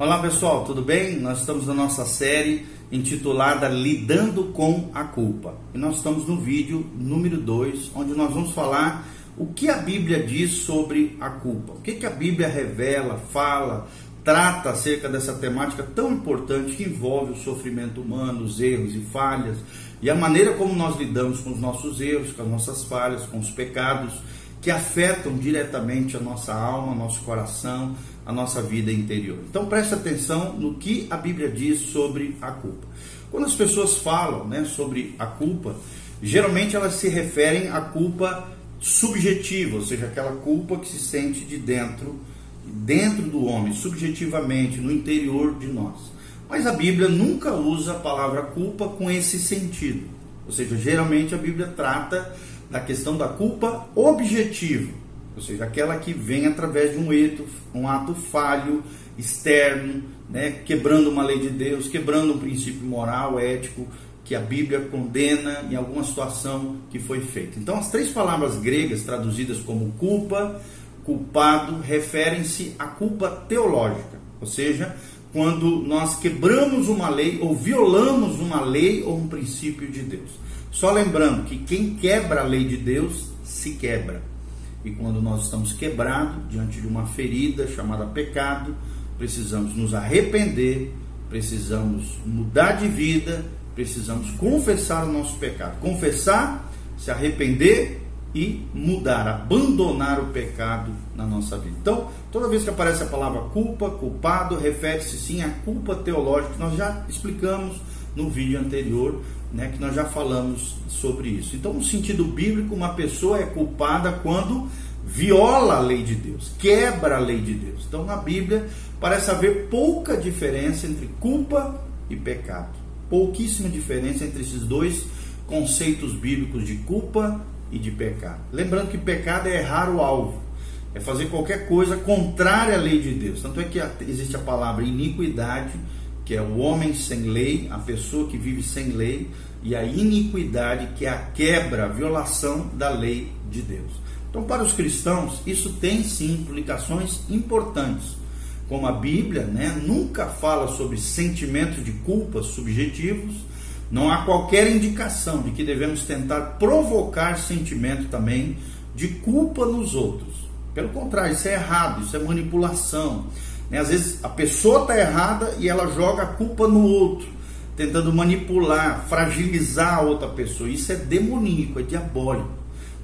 Olá pessoal, tudo bem? Nós estamos na nossa série intitulada Lidando com a Culpa. E nós estamos no vídeo número 2, onde nós vamos falar o que a Bíblia diz sobre a culpa. O que, que a Bíblia revela, fala, trata acerca dessa temática tão importante que envolve o sofrimento humano, os erros e falhas, e a maneira como nós lidamos com os nossos erros, com as nossas falhas, com os pecados que afetam diretamente a nossa alma, nosso coração, a nossa vida interior. Então preste atenção no que a Bíblia diz sobre a culpa. Quando as pessoas falam né, sobre a culpa, geralmente elas se referem à culpa subjetiva, ou seja, aquela culpa que se sente de dentro, dentro do homem, subjetivamente, no interior de nós. Mas a Bíblia nunca usa a palavra culpa com esse sentido. Ou seja, geralmente a Bíblia trata da questão da culpa objetiva, ou seja, aquela que vem através de um ato, um ato falho, externo, né, quebrando uma lei de Deus, quebrando um princípio moral, ético, que a Bíblia condena em alguma situação que foi feita. Então, as três palavras gregas traduzidas como culpa, culpado, referem-se à culpa teológica, ou seja, quando nós quebramos uma lei ou violamos uma lei ou um princípio de Deus. Só lembrando que quem quebra a lei de Deus se quebra. E quando nós estamos quebrados diante de uma ferida chamada pecado, precisamos nos arrepender, precisamos mudar de vida, precisamos confessar o nosso pecado. Confessar, se arrepender e mudar, abandonar o pecado na nossa vida. Então, toda vez que aparece a palavra culpa, culpado, refere-se sim à culpa teológica que nós já explicamos no vídeo anterior, né, que nós já falamos sobre isso. Então, no sentido bíblico, uma pessoa é culpada quando viola a lei de Deus, quebra a lei de Deus. Então, na Bíblia, parece haver pouca diferença entre culpa e pecado. Pouquíssima diferença entre esses dois conceitos bíblicos de culpa e de pecado. Lembrando que pecado é errar o alvo, é fazer qualquer coisa contrária à lei de Deus. Tanto é que existe a palavra iniquidade que é o homem sem lei, a pessoa que vive sem lei, e a iniquidade, que é a quebra, a violação da lei de Deus. Então, para os cristãos, isso tem sim implicações importantes. Como a Bíblia né, nunca fala sobre sentimentos de culpa subjetivos, não há qualquer indicação de que devemos tentar provocar sentimento também de culpa nos outros. Pelo contrário, isso é errado, isso é manipulação, né? Às vezes a pessoa está errada e ela joga a culpa no outro, tentando manipular, fragilizar a outra pessoa. Isso é demoníaco, é diabólico.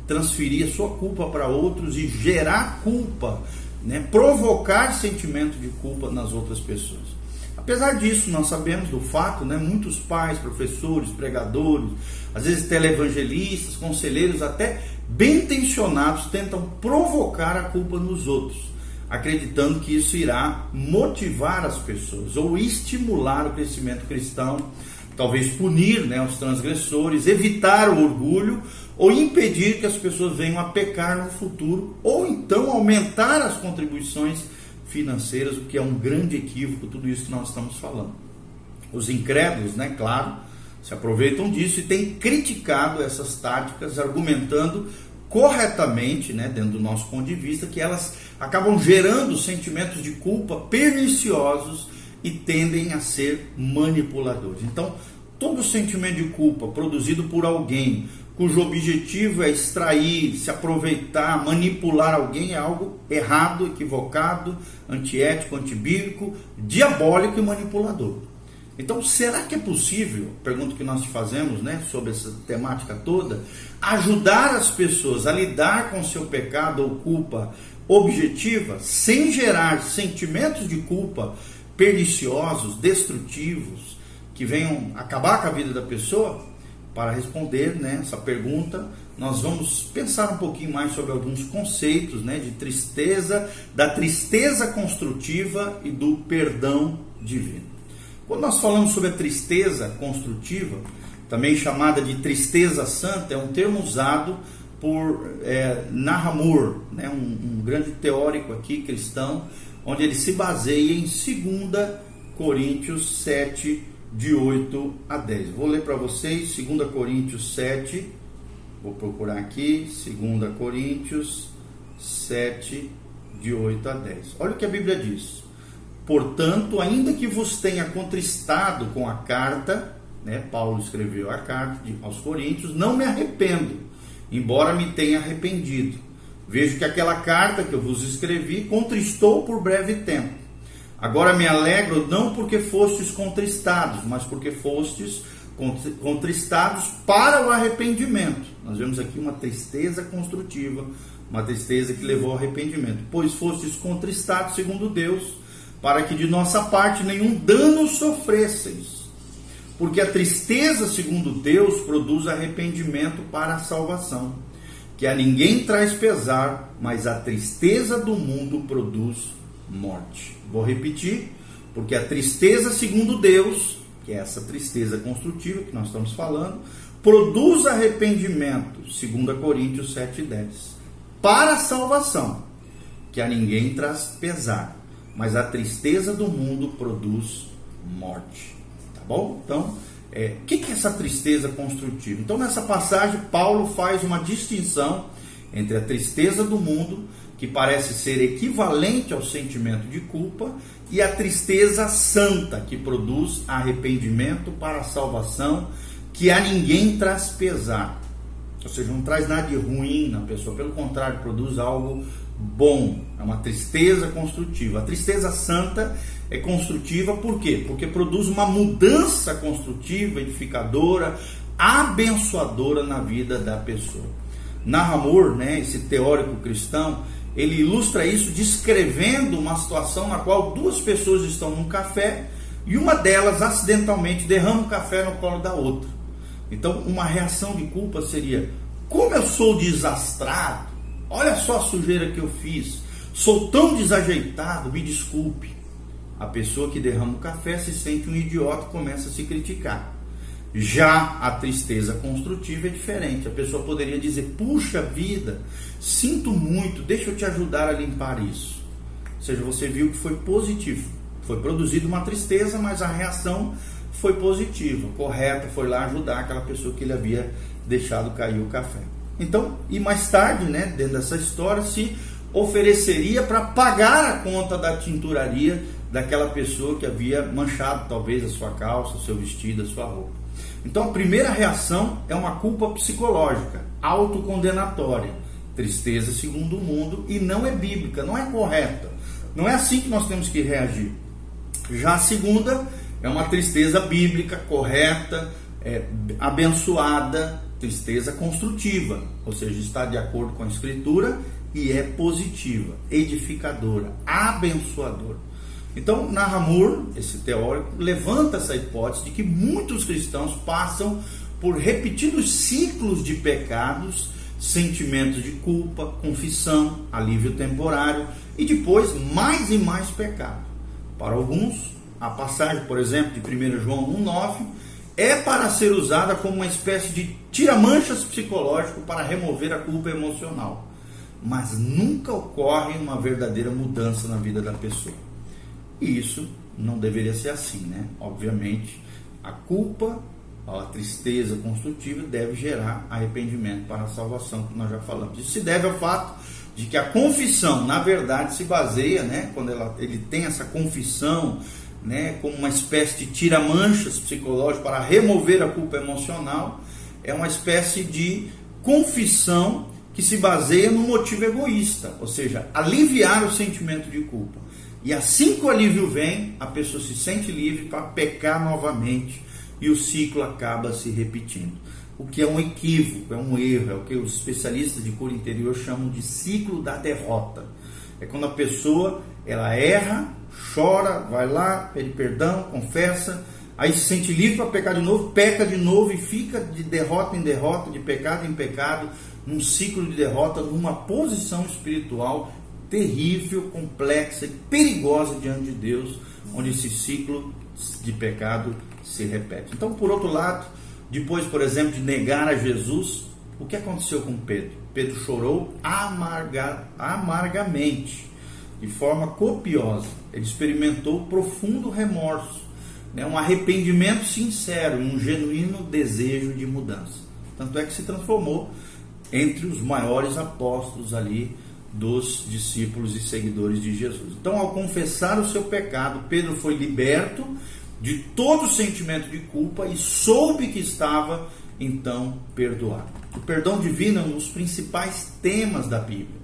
Transferir a sua culpa para outros e gerar culpa, né? provocar sentimento de culpa nas outras pessoas. Apesar disso, nós sabemos do fato, né, muitos pais, professores, pregadores, às vezes televangelistas, conselheiros, até bem intencionados, tentam provocar a culpa nos outros acreditando que isso irá motivar as pessoas ou estimular o crescimento cristão, talvez punir né, os transgressores, evitar o orgulho ou impedir que as pessoas venham a pecar no futuro, ou então aumentar as contribuições financeiras, o que é um grande equívoco, tudo isso que nós estamos falando. Os incrédulos, né, claro, se aproveitam disso e têm criticado essas táticas, argumentando corretamente, né, dentro do nosso ponto de vista, que elas acabam gerando sentimentos de culpa perniciosos e tendem a ser manipuladores. Então, todo sentimento de culpa produzido por alguém cujo objetivo é extrair, se aproveitar, manipular alguém é algo errado, equivocado, antiético, antibíblico, diabólico e manipulador. Então, será que é possível, pergunta que nós fazemos, né, sobre essa temática toda, ajudar as pessoas a lidar com seu pecado ou culpa objetiva, sem gerar sentimentos de culpa perniciosos, destrutivos, que venham acabar com a vida da pessoa? Para responder né, essa pergunta, nós vamos pensar um pouquinho mais sobre alguns conceitos né, de tristeza, da tristeza construtiva e do perdão divino. Quando nós falamos sobre a tristeza construtiva, também chamada de tristeza santa, é um termo usado por é, Nahamur, né, um, um, grande teórico aqui cristão, onde ele se baseia em 2 Coríntios 7, de 8 a 10. Vou ler para vocês 2 Coríntios 7, vou procurar aqui, 2 Coríntios 7, de 8 a 10. Olha o que a Bíblia diz. Portanto, ainda que vos tenha contristado com a carta, né, Paulo escreveu a carta aos Coríntios, não me arrependo, embora me tenha arrependido. Vejo que aquela carta que eu vos escrevi contristou por breve tempo. Agora me alegro não porque fostes contristados, mas porque fostes contristados para o arrependimento. Nós vemos aqui uma tristeza construtiva, uma tristeza que levou ao arrependimento. Pois fostes contristados segundo Deus, para que de nossa parte nenhum dano sofresseis. Porque a tristeza segundo Deus produz arrependimento para a salvação, que a ninguém traz pesar, mas a tristeza do mundo produz morte. Vou repetir, porque a tristeza segundo Deus que é essa tristeza construtiva que nós estamos falando, produz arrependimento, segundo Coríntios 7:10, para a salvação, que a ninguém traz pesar, mas a tristeza do mundo produz morte. Bom? Então, é, o que é essa tristeza construtiva? Então, nessa passagem, Paulo faz uma distinção entre a tristeza do mundo que parece ser equivalente ao sentimento de culpa, e a tristeza santa, que produz arrependimento para a salvação, que a ninguém traz pesar. Ou seja, não traz nada de ruim na pessoa, pelo contrário, produz algo bom, é uma tristeza construtiva. A tristeza santa é construtiva por quê? Porque produz uma mudança construtiva, edificadora, abençoadora na vida da pessoa. Nahamur, né, esse teórico cristão, ele ilustra isso descrevendo uma situação na qual duas pessoas estão num café e uma delas acidentalmente derrama o café no colo da outra. Então, uma reação de culpa seria: como eu sou desastrado, olha só a sujeira que eu fiz, sou tão desajeitado, me desculpe. A pessoa que derrama o café se sente um idiota e começa a se criticar. Já a tristeza construtiva é diferente. A pessoa poderia dizer: Puxa vida, sinto muito, deixa eu te ajudar a limpar isso. Ou seja, você viu que foi positivo. Foi produzida uma tristeza, mas a reação foi positiva, correta, foi lá ajudar aquela pessoa que ele havia deixado cair o café. Então, e mais tarde, né, dentro dessa história, se ofereceria para pagar a conta da tinturaria daquela pessoa que havia manchado talvez a sua calça, seu vestido, a sua roupa. Então a primeira reação é uma culpa psicológica, autocondenatória, tristeza segundo o mundo e não é bíblica, não é correta. Não é assim que nós temos que reagir. Já a segunda é uma tristeza bíblica, correta, é, abençoada, tristeza construtiva, ou seja, está de acordo com a escritura e é positiva, edificadora, abençoadora. Então, Nahamur, esse teórico, levanta essa hipótese de que muitos cristãos passam por repetidos ciclos de pecados, sentimentos de culpa, confissão, alívio temporário e depois mais e mais pecado. Para alguns, a passagem, por exemplo, de 1 João 1,9 é para ser usada como uma espécie de tira-manchas psicológico para remover a culpa emocional. Mas nunca ocorre uma verdadeira mudança na vida da pessoa. E isso não deveria ser assim, né? Obviamente, a culpa, a tristeza construtiva deve gerar arrependimento para a salvação, que nós já falamos. Isso se deve ao fato de que a confissão, na verdade, se baseia, né, quando ela, ele tem essa confissão, né, como uma espécie de tira-manchas psicológico para remover a culpa emocional, é uma espécie de confissão que se baseia no motivo egoísta, ou seja, aliviar o sentimento de culpa. E assim que o alívio vem, a pessoa se sente livre para pecar novamente e o ciclo acaba se repetindo. O que é um equívoco, é um erro, é o que os especialistas de cura interior chamam de ciclo da derrota. É quando a pessoa ela erra, chora, vai lá, pede perdão, confessa, aí se sente livre para pecar de novo, peca de novo e fica de derrota em derrota, de pecado em pecado, num ciclo de derrota, numa posição espiritual terrível, complexa e perigosa diante de Deus, onde esse ciclo de pecado se repete. Então, por outro lado, depois, por exemplo, de negar a Jesus, o que aconteceu com Pedro? Pedro chorou amarga, amargamente, de forma copiosa. Ele experimentou profundo remorso, né? um arrependimento sincero, um genuíno desejo de mudança. Tanto é que se transformou entre os maiores apóstolos ali dos discípulos e seguidores de Jesus. Então, ao confessar o seu pecado, Pedro foi liberto de todo sentimento de culpa e soube que estava então perdoado. O perdão divino é um dos principais temas da Bíblia,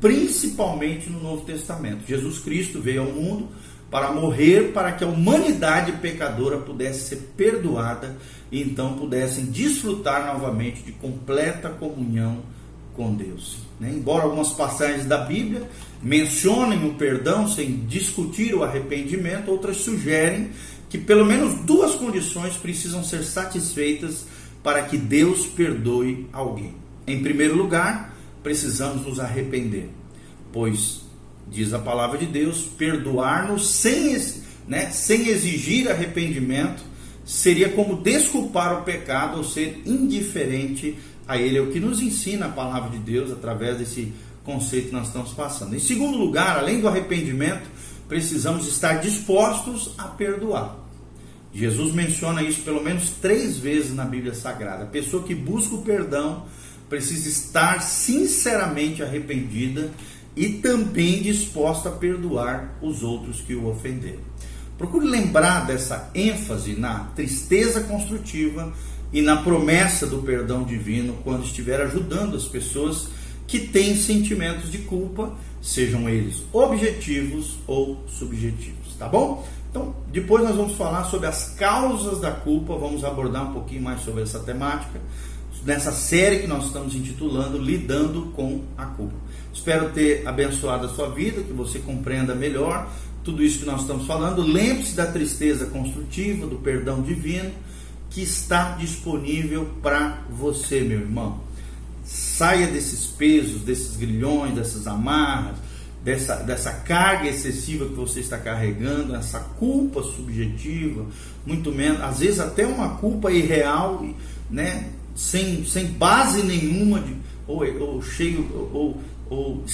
principalmente no Novo Testamento. Jesus Cristo veio ao mundo para morrer para que a humanidade pecadora pudesse ser perdoada e então pudessem desfrutar novamente de completa comunhão com Deus. Né? Embora algumas passagens da Bíblia mencionem o perdão sem discutir o arrependimento, outras sugerem que pelo menos duas condições precisam ser satisfeitas para que Deus perdoe alguém. Em primeiro lugar, precisamos nos arrepender, pois diz a palavra de Deus, perdoar-nos sem, né, sem exigir arrependimento seria como desculpar o pecado ou ser indiferente a ele. É o que nos ensina a palavra de Deus através desse conceito que nós estamos passando. Em segundo lugar, além do arrependimento, precisamos estar dispostos a perdoar. Jesus menciona isso pelo menos três vezes na Bíblia Sagrada. A pessoa que busca o perdão precisa estar sinceramente arrependida e também disposta a perdoar os outros que o ofenderam. Procure lembrar dessa ênfase na tristeza construtiva e na promessa do perdão divino quando estiver ajudando as pessoas que têm sentimentos de culpa, sejam eles objetivos ou subjetivos, tá bom? Então, depois nós vamos falar sobre as causas da culpa, vamos abordar um pouquinho mais sobre essa temática nessa série que nós estamos intitulando Lidando com a Culpa. Espero ter abençoado a sua vida, que você compreenda melhor tudo isso que nós estamos falando. Lembre-se da tristeza construtiva, do perdão divino, que está disponível para você, meu irmão. Saia desses pesos, desses grilhões, dessas amarras, dessa, dessa carga excessiva que você está carregando, essa culpa subjetiva, muito menos, às vezes até uma culpa irreal, né? sem, sem base nenhuma, de, ou, ou cheio, ou, ou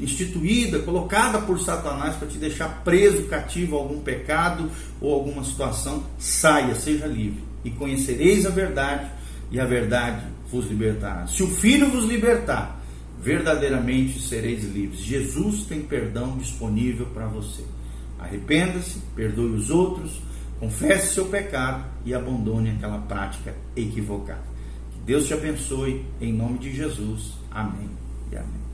instituída, colocada por Satanás para te deixar preso, cativo a algum pecado ou alguma situação, saia, seja livre. E conhecereis a verdade, e a verdade vos libertará. Se o Filho vos libertar, verdadeiramente sereis livres. Jesus tem perdão disponível para você. Arrependa-se, perdoe os outros, confesse seu pecado e abandone aquela prática equivocada. Que Deus te abençoe, em nome de Jesus. Amém e amém.